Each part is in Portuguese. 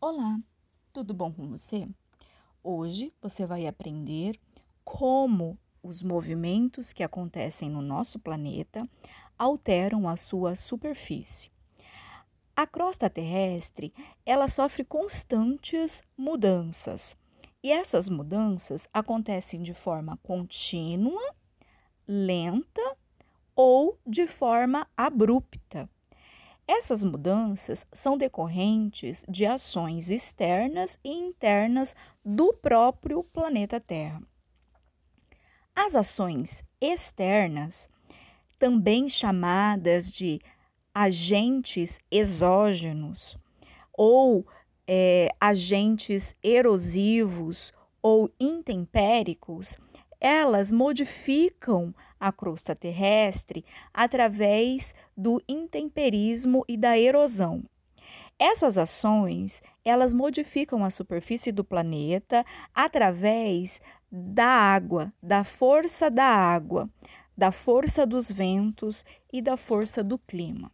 Olá, tudo bom com você? Hoje você vai aprender como os movimentos que acontecem no nosso planeta alteram a sua superfície. A crosta terrestre, ela sofre constantes mudanças. E essas mudanças acontecem de forma contínua, lenta ou de forma abrupta. Essas mudanças são decorrentes de ações externas e internas do próprio planeta Terra. As ações externas, também chamadas de agentes exógenos ou é, agentes erosivos ou intempéricos, elas modificam a crosta terrestre através do intemperismo e da erosão. Essas ações, elas modificam a superfície do planeta através da água, da força da água, da força dos ventos e da força do clima.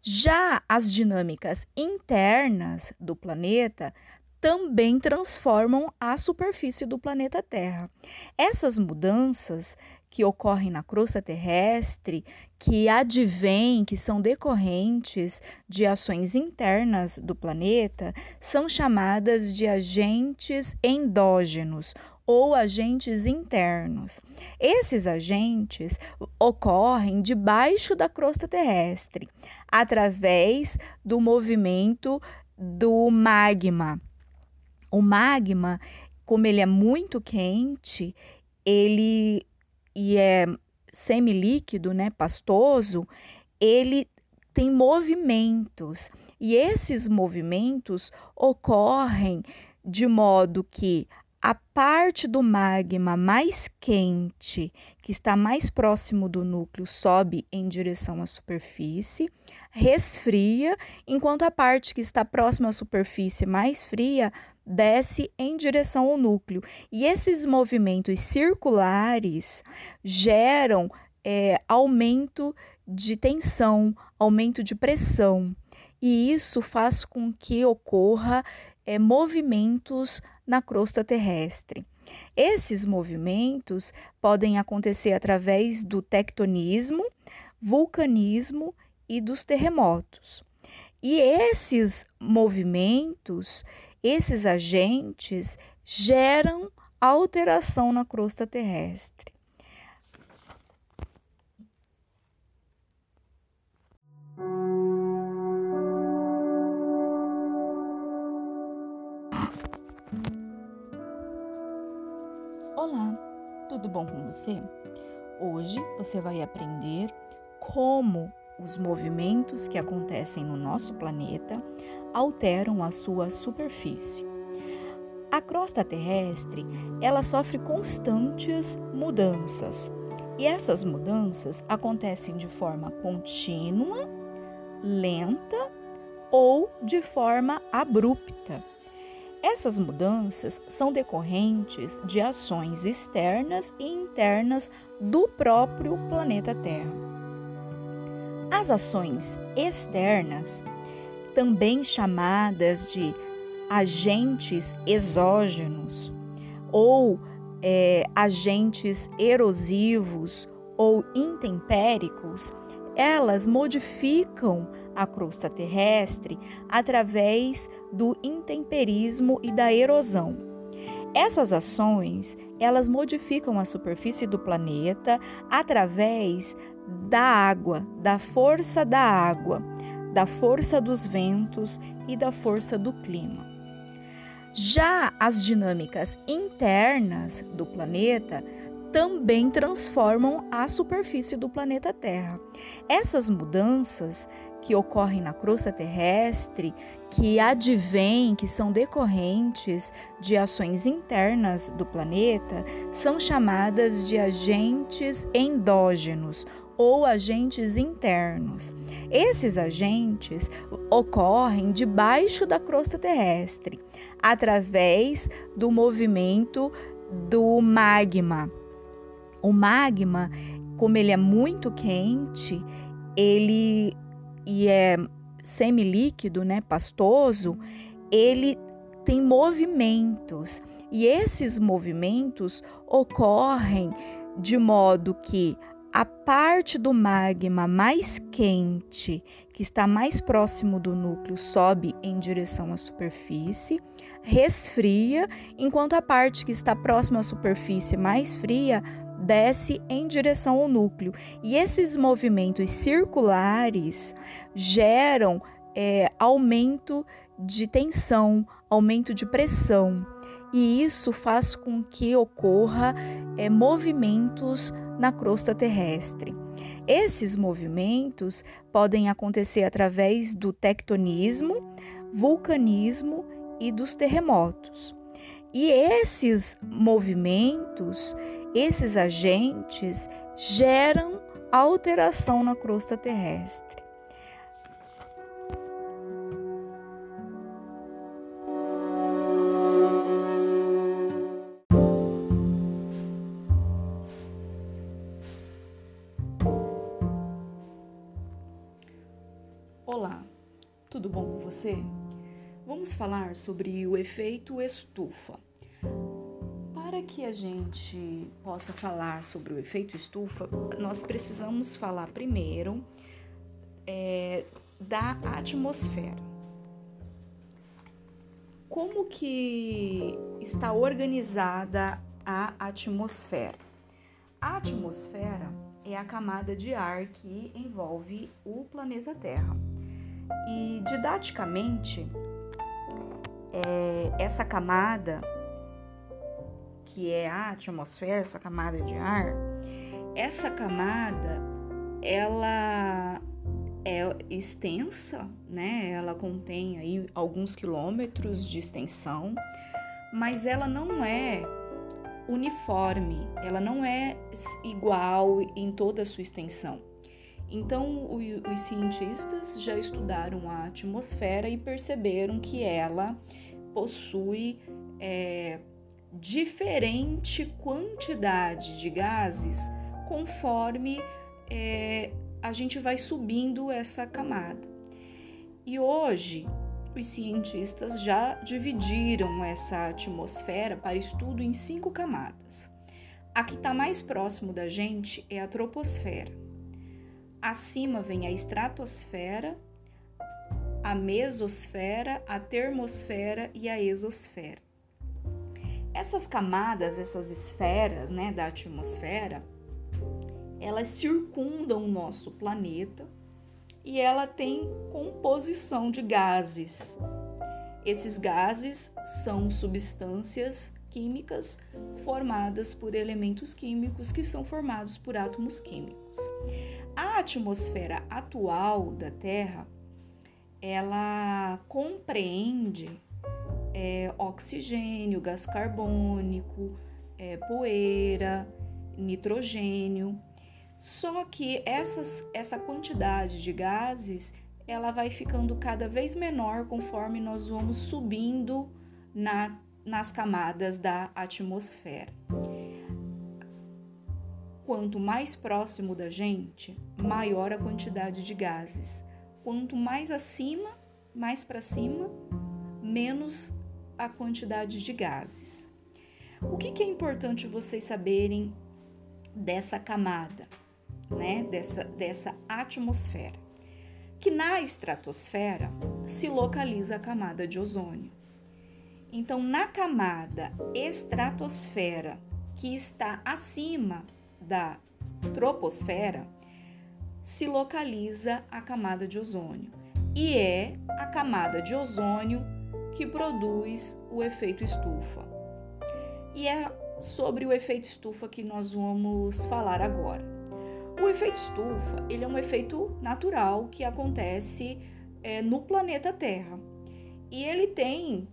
Já as dinâmicas internas do planeta também transformam a superfície do planeta Terra. Essas mudanças que ocorrem na crosta terrestre, que advêm, que são decorrentes de ações internas do planeta, são chamadas de agentes endógenos ou agentes internos. Esses agentes ocorrem debaixo da crosta terrestre, através do movimento do magma o magma, como ele é muito quente, ele e é semilíquido, né, pastoso, ele tem movimentos. E esses movimentos ocorrem de modo que a parte do magma mais quente, que está mais próximo do núcleo, sobe em direção à superfície, resfria, enquanto a parte que está próxima à superfície mais fria desce em direção ao núcleo. E esses movimentos circulares geram é, aumento de tensão, aumento de pressão. E isso faz com que ocorra é, movimentos na crosta terrestre. Esses movimentos podem acontecer através do tectonismo, vulcanismo e dos terremotos. E esses movimentos, esses agentes geram alteração na crosta terrestre. Olá, tudo bom com você? Hoje você vai aprender como os movimentos que acontecem no nosso planeta alteram a sua superfície. A crosta terrestre, ela sofre constantes mudanças. E essas mudanças acontecem de forma contínua, lenta ou de forma abrupta. Essas mudanças são decorrentes de ações externas e internas do próprio planeta Terra. As ações externas, também chamadas de agentes exógenos ou é, agentes erosivos ou intempéricos, elas modificam a crosta terrestre através do intemperismo e da erosão. Essas ações, elas modificam a superfície do planeta através da água, da força da água, da força dos ventos e da força do clima. Já as dinâmicas internas do planeta também transformam a superfície do planeta Terra. Essas mudanças que ocorrem na crosta terrestre, que advêm, que são decorrentes de ações internas do planeta, são chamadas de agentes endógenos ou agentes internos. Esses agentes ocorrem debaixo da crosta terrestre, através do movimento do magma. O magma, como ele é muito quente, ele e é semilíquido, né, pastoso, ele tem movimentos e esses movimentos ocorrem de modo que a parte do magma mais quente, que está mais próximo do núcleo, sobe em direção à superfície, resfria, enquanto a parte que está próxima à superfície mais fria desce em direção ao núcleo. E esses movimentos circulares geram é, aumento de tensão, aumento de pressão. E isso faz com que ocorra é, movimentos na crosta terrestre. Esses movimentos podem acontecer através do tectonismo, vulcanismo e dos terremotos. E esses movimentos, esses agentes geram alteração na crosta terrestre. Você? Vamos falar sobre o efeito estufa. Para que a gente possa falar sobre o efeito estufa, nós precisamos falar primeiro é, da atmosfera. Como que está organizada a atmosfera? A atmosfera é a camada de ar que envolve o planeta Terra. E didaticamente, é, essa camada, que é a atmosfera, essa camada de ar, essa camada ela é extensa, né? Ela contém aí alguns quilômetros de extensão, mas ela não é uniforme, ela não é igual em toda a sua extensão. Então, os cientistas já estudaram a atmosfera e perceberam que ela possui é, diferente quantidade de gases conforme é, a gente vai subindo essa camada. E hoje, os cientistas já dividiram essa atmosfera para estudo em cinco camadas. A que está mais próximo da gente é a troposfera. Acima vem a estratosfera, a mesosfera, a termosfera e a exosfera. Essas camadas, essas esferas né, da atmosfera, elas circundam o nosso planeta e ela tem composição de gases. Esses gases são substâncias químicas formadas por elementos químicos que são formados por átomos químicos. A atmosfera atual da Terra, ela compreende é, oxigênio, gás carbônico, é, poeira, nitrogênio. Só que essas, essa quantidade de gases ela vai ficando cada vez menor conforme nós vamos subindo na, nas camadas da atmosfera quanto mais próximo da gente, maior a quantidade de gases. Quanto mais acima, mais para cima, menos a quantidade de gases. O que, que é importante vocês saberem dessa camada, né? Dessa, dessa atmosfera? Que na estratosfera se localiza a camada de ozônio. Então, na camada estratosfera, que está acima da troposfera se localiza a camada de ozônio e é a camada de ozônio que produz o efeito estufa. E é sobre o efeito estufa que nós vamos falar agora. O efeito estufa ele é um efeito natural que acontece é, no planeta Terra e ele tem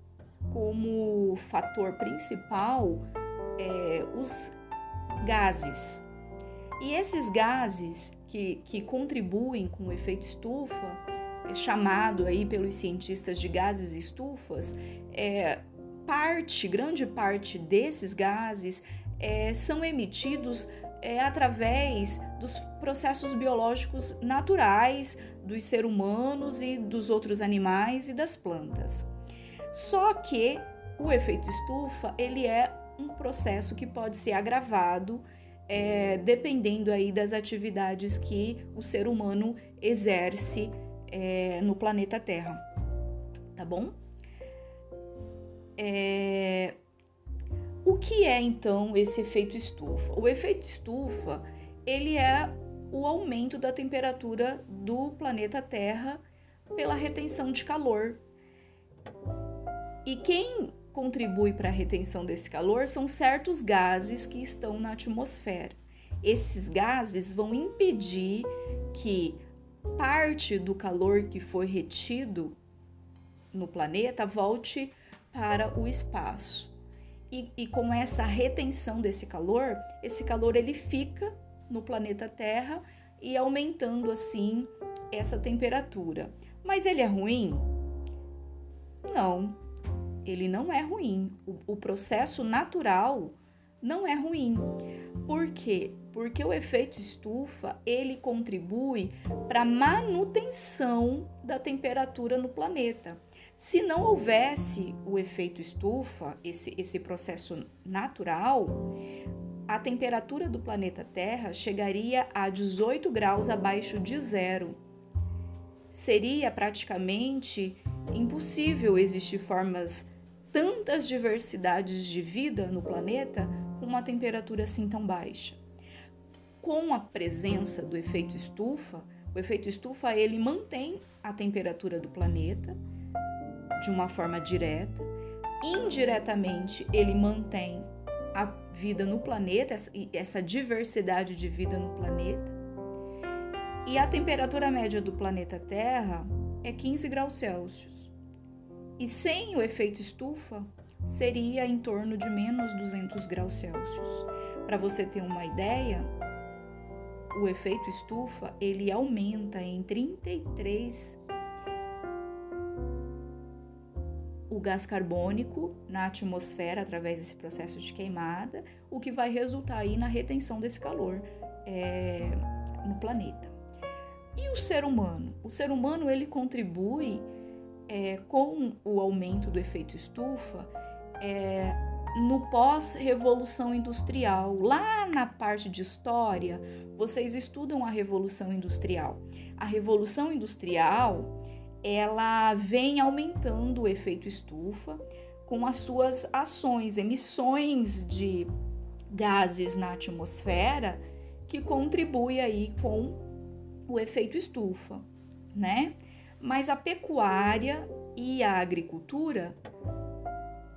como fator principal é, os gases. E esses gases que, que contribuem com o efeito estufa, é chamado aí pelos cientistas de gases estufas, é, parte, grande parte desses gases é, são emitidos é, através dos processos biológicos naturais dos seres humanos e dos outros animais e das plantas. Só que o efeito estufa ele é um processo que pode ser agravado é, dependendo aí das atividades que o ser humano exerce é, no planeta Terra, tá bom? É, o que é então esse efeito estufa? O efeito estufa ele é o aumento da temperatura do planeta Terra pela retenção de calor. E quem contribui para a retenção desse calor são certos gases que estão na atmosfera. Esses gases vão impedir que parte do calor que foi retido no planeta volte para o espaço. E, e, com essa retenção desse calor, esse calor ele fica no planeta Terra e aumentando assim essa temperatura. Mas ele é ruim? Não, ele não é ruim. O, o processo natural não é ruim. Por quê? Porque o efeito estufa ele contribui para a manutenção da temperatura no planeta. Se não houvesse o efeito estufa, esse, esse processo natural, a temperatura do planeta Terra chegaria a 18 graus abaixo de zero. Seria praticamente impossível existir formas, tantas diversidades de vida no planeta com uma temperatura assim tão baixa. Com a presença do efeito estufa, o efeito estufa ele mantém a temperatura do planeta de uma forma direta, indiretamente ele mantém a vida no planeta, essa diversidade de vida no planeta. E a temperatura média do planeta Terra é 15 graus Celsius. E sem o efeito estufa, seria em torno de menos 200 graus Celsius. Para você ter uma ideia, o efeito estufa ele aumenta em 33 o gás carbônico na atmosfera através desse processo de queimada, o que vai resultar aí na retenção desse calor é, no planeta. O ser humano? O ser humano ele contribui é, com o aumento do efeito estufa é, no pós-revolução industrial. Lá na parte de história, vocês estudam a revolução industrial. A revolução industrial ela vem aumentando o efeito estufa com as suas ações, emissões de gases na atmosfera que contribui aí com o efeito estufa, né? Mas a pecuária e a agricultura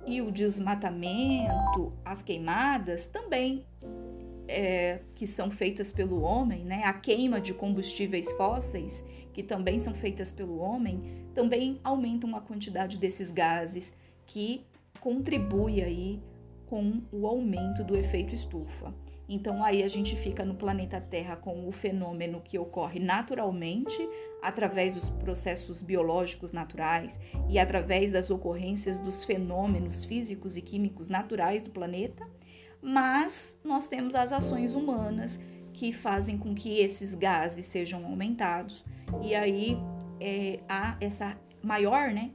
e o desmatamento, as queimadas também é, que são feitas pelo homem, né? A queima de combustíveis fósseis que também são feitas pelo homem, também aumentam a quantidade desses gases que contribui aí com o aumento do efeito estufa. Então aí a gente fica no planeta Terra com o fenômeno que ocorre naturalmente através dos processos biológicos naturais e através das ocorrências dos fenômenos físicos e químicos naturais do planeta, mas nós temos as ações humanas que fazem com que esses gases sejam aumentados. E aí é, há essa maior né,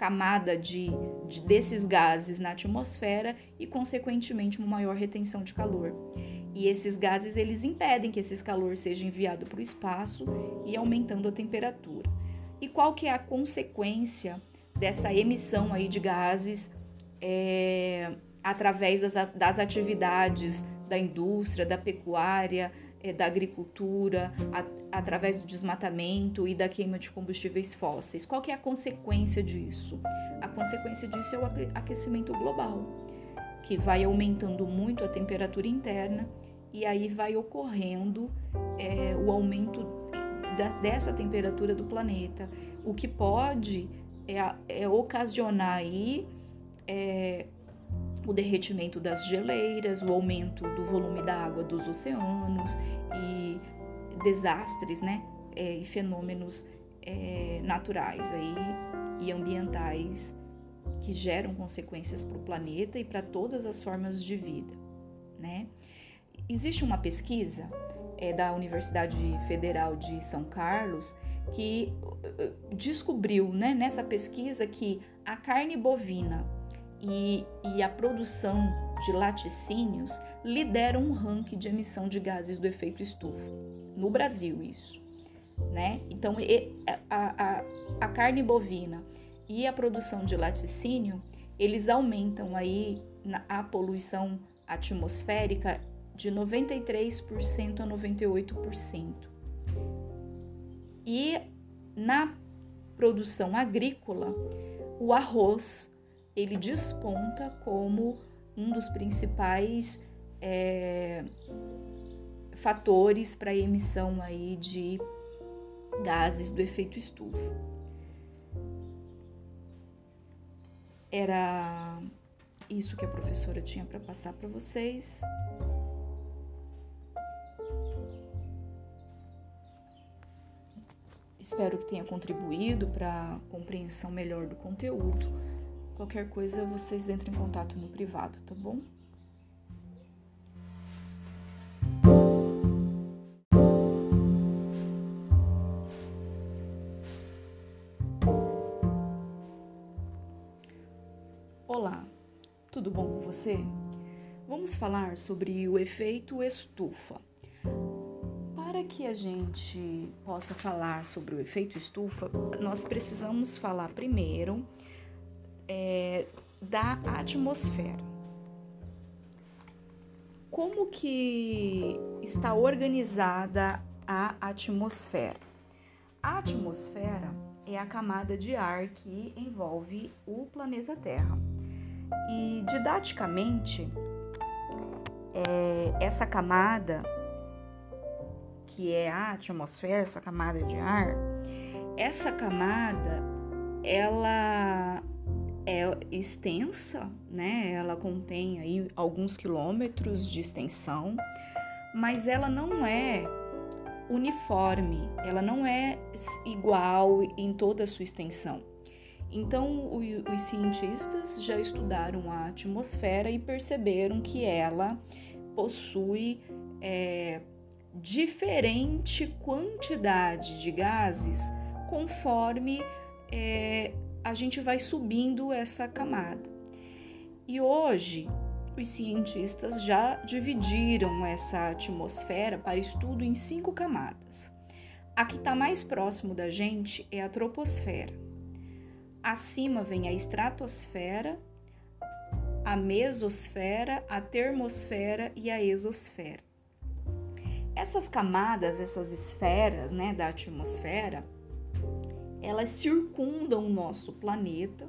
camada de, de, desses gases na atmosfera e, consequentemente, uma maior retenção de calor. E esses gases eles impedem que esse calor seja enviado para o espaço e aumentando a temperatura. E qual que é a consequência dessa emissão aí de gases é, através das, das atividades da indústria, da pecuária, é, da agricultura, a, através do desmatamento e da queima de combustíveis fósseis. Qual que é a consequência disso? A consequência disso é o aquecimento global, que vai aumentando muito a temperatura interna e aí vai ocorrendo é, o aumento da, dessa temperatura do planeta, o que pode é, é ocasionar aí é, o derretimento das geleiras, o aumento do volume da água dos oceanos e desastres, né, é, e fenômenos é, naturais aí e ambientais que geram consequências para o planeta e para todas as formas de vida, né? Existe uma pesquisa é, da Universidade Federal de São Carlos que descobriu né, nessa pesquisa que a carne bovina e, e a produção de laticínios lideram um ranking de emissão de gases do efeito estufa. No Brasil, isso. Né? Então, a, a, a carne bovina e a produção de laticínio, eles aumentam aí a poluição atmosférica de 93% a 98%. E na produção agrícola, o arroz ele desponta como um dos principais é, fatores para a emissão aí de gases do efeito estufa. Era isso que a professora tinha para passar para vocês. Espero que tenha contribuído para a compreensão melhor do conteúdo. Qualquer coisa, vocês entrem em contato no privado, tá bom? Olá, tudo bom com você? Vamos falar sobre o efeito estufa que a gente possa falar sobre o efeito estufa, nós precisamos falar primeiro é, da atmosfera. Como que está organizada a atmosfera? A atmosfera é a camada de ar que envolve o planeta Terra. E didaticamente, é, essa camada que é a atmosfera, essa camada de ar, essa camada ela é extensa, né? Ela contém aí alguns quilômetros de extensão, mas ela não é uniforme, ela não é igual em toda a sua extensão. Então, os cientistas já estudaram a atmosfera e perceberam que ela possui é, diferente quantidade de gases conforme é, a gente vai subindo essa camada. E hoje, os cientistas já dividiram essa atmosfera para estudo em cinco camadas. A que está mais próximo da gente é a troposfera. Acima vem a estratosfera, a mesosfera, a termosfera e a exosfera. Essas camadas, essas esferas né, da atmosfera, elas circundam o nosso planeta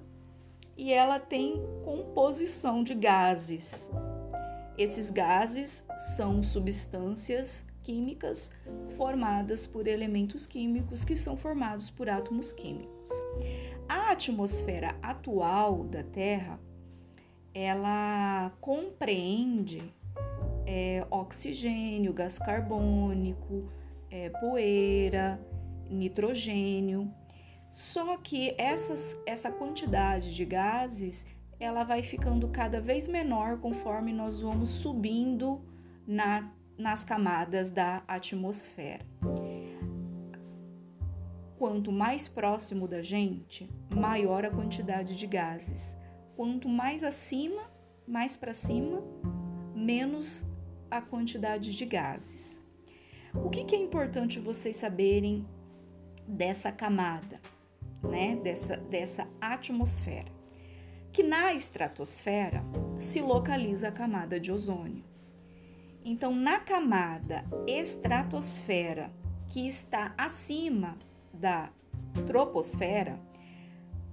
e ela tem composição de gases. Esses gases são substâncias químicas formadas por elementos químicos que são formados por átomos químicos. A atmosfera atual da Terra, ela compreende é, oxigênio, gás carbônico, é, poeira, nitrogênio. Só que essas, essa quantidade de gases ela vai ficando cada vez menor conforme nós vamos subindo na, nas camadas da atmosfera. Quanto mais próximo da gente, maior a quantidade de gases. Quanto mais acima, mais para cima, menos a quantidade de gases. O que, que é importante vocês saberem dessa camada, né? Dessa, dessa atmosfera? Que na estratosfera se localiza a camada de ozônio. Então, na camada estratosfera, que está acima da troposfera,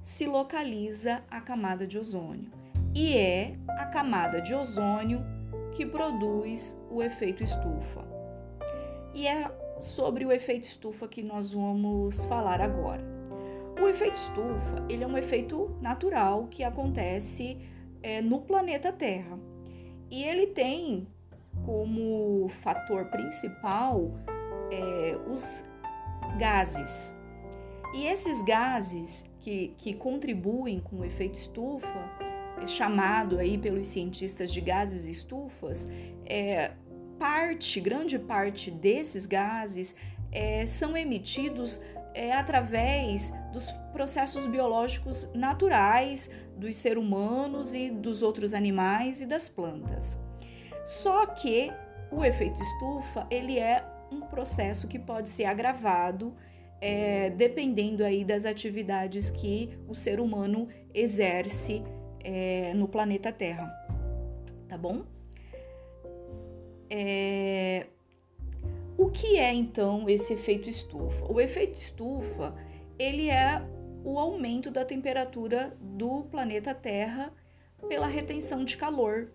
se localiza a camada de ozônio. E é a camada de ozônio que produz o efeito estufa. E é sobre o efeito estufa que nós vamos falar agora. O efeito estufa ele é um efeito natural que acontece é, no planeta Terra e ele tem como fator principal é, os gases. E esses gases que, que contribuem com o efeito estufa chamado aí pelos cientistas de gases e estufas, é, parte, grande parte desses gases é, são emitidos é através dos processos biológicos naturais dos seres humanos e dos outros animais e das plantas. Só que o efeito estufa ele é um processo que pode ser agravado é, dependendo aí das atividades que o ser humano exerce é, no planeta Terra, tá bom? É, o que é então esse efeito estufa? O efeito estufa ele é o aumento da temperatura do planeta Terra pela retenção de calor.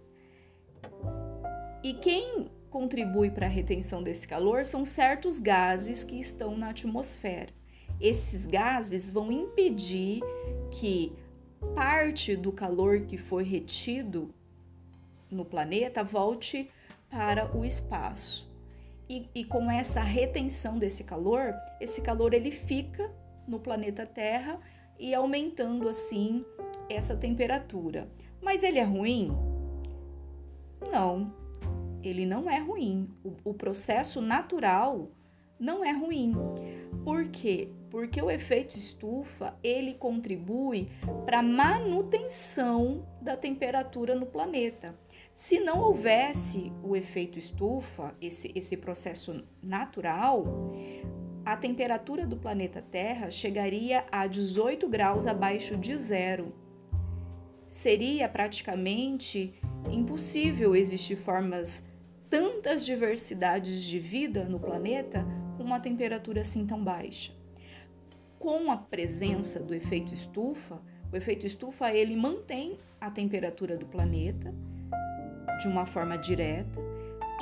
E quem contribui para a retenção desse calor são certos gases que estão na atmosfera. Esses gases vão impedir que parte do calor que foi retido no planeta volte para o espaço. E, e, com essa retenção desse calor, esse calor ele fica no planeta Terra e aumentando assim essa temperatura. Mas ele é ruim? Não, ele não é ruim. O, o processo natural não é ruim. Por quê? Porque o efeito estufa ele contribui para a manutenção da temperatura no planeta. Se não houvesse o efeito estufa, esse, esse processo natural, a temperatura do planeta Terra chegaria a 18 graus abaixo de zero. Seria praticamente impossível existir formas tantas diversidades de vida no planeta com uma temperatura assim tão baixa. Com a presença do efeito estufa, o efeito estufa ele mantém a temperatura do planeta de uma forma direta,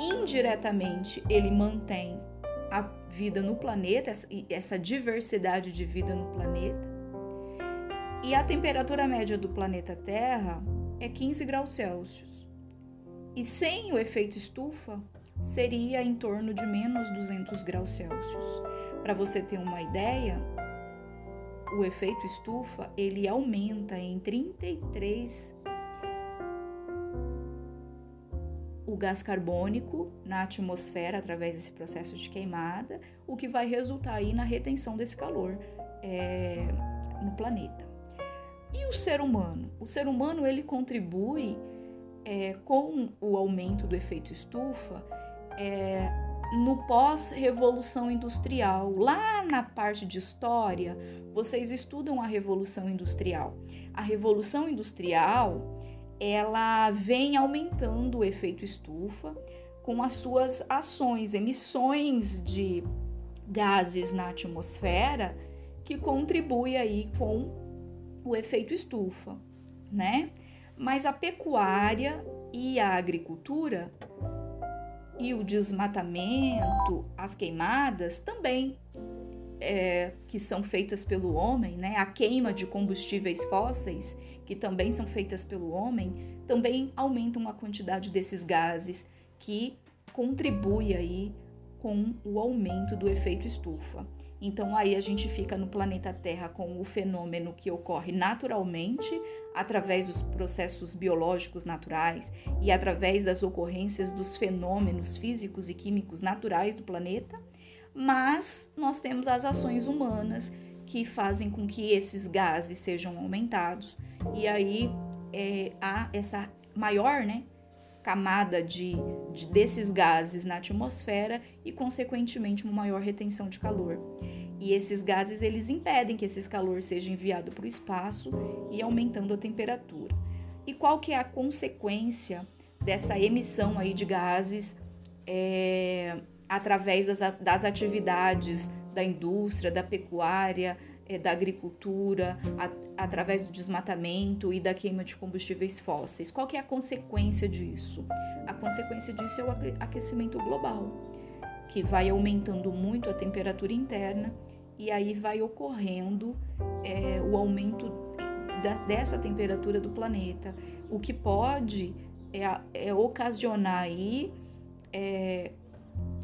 indiretamente ele mantém a vida no planeta, essa diversidade de vida no planeta. E a temperatura média do planeta Terra é 15 graus Celsius. E sem o efeito estufa, seria em torno de menos 200 graus Celsius. Para você ter uma ideia, o efeito estufa ele aumenta em 33 gás carbônico na atmosfera através desse processo de queimada, o que vai resultar aí na retenção desse calor é, no planeta. E o ser humano? O ser humano ele contribui é, com o aumento do efeito estufa é, no pós-revolução industrial. Lá na parte de história, vocês estudam a revolução industrial. A revolução industrial ela vem aumentando o efeito estufa com as suas ações, emissões de gases na atmosfera que contribui aí com o efeito estufa, né? Mas a pecuária e a agricultura e o desmatamento, as queimadas também é, que são feitas pelo homem, né? A queima de combustíveis fósseis que também são feitas pelo homem, também aumentam a quantidade desses gases que contribui aí com o aumento do efeito estufa. Então aí a gente fica no planeta Terra com o fenômeno que ocorre naturalmente através dos processos biológicos naturais e através das ocorrências dos fenômenos físicos e químicos naturais do planeta, mas nós temos as ações humanas que fazem com que esses gases sejam aumentados e aí é, há essa maior, né, camada de, de, desses gases na atmosfera e, consequentemente, uma maior retenção de calor. E esses gases eles impedem que esse calor seja enviado para o espaço e aumentando a temperatura. E qual que é a consequência dessa emissão aí de gases é, através das, das atividades da indústria, da pecuária, é, da agricultura, a, através do desmatamento e da queima de combustíveis fósseis. Qual que é a consequência disso? A consequência disso é o aquecimento global, que vai aumentando muito a temperatura interna e aí vai ocorrendo é, o aumento da, dessa temperatura do planeta, o que pode é, é ocasionar aí é,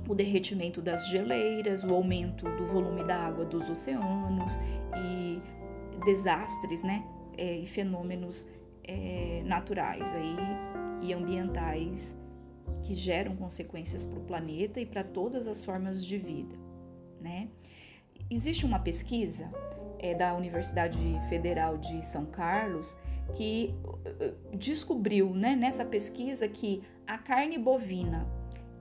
o derretimento das geleiras, o aumento do volume da água dos oceanos e desastres, né? É, e fenômenos é, naturais aí e ambientais que geram consequências para o planeta e para todas as formas de vida, né? existe uma pesquisa é, da Universidade Federal de São Carlos que uh, descobriu né, nessa pesquisa que a carne bovina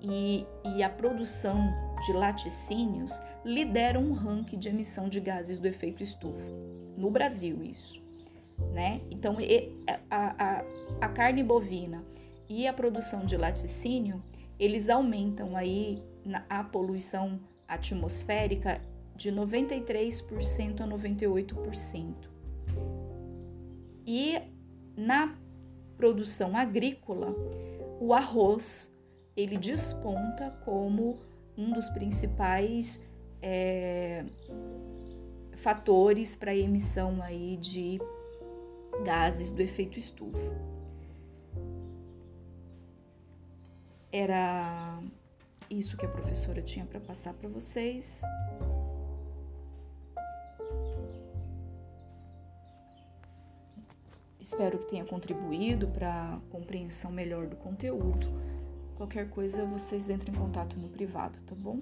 e, e a produção de laticínios lideram um ranking de emissão de gases do efeito estufa. No Brasil, isso. Né? Então, a, a, a carne bovina e a produção de laticínio, eles aumentam aí a poluição atmosférica de 93% a 98%. E na produção agrícola, o arroz ele desponta como um dos principais é, fatores para a emissão aí de gases do efeito estufa. Era isso que a professora tinha para passar para vocês. Espero que tenha contribuído para a compreensão melhor do conteúdo. Qualquer coisa, vocês entrem em contato no privado, tá bom?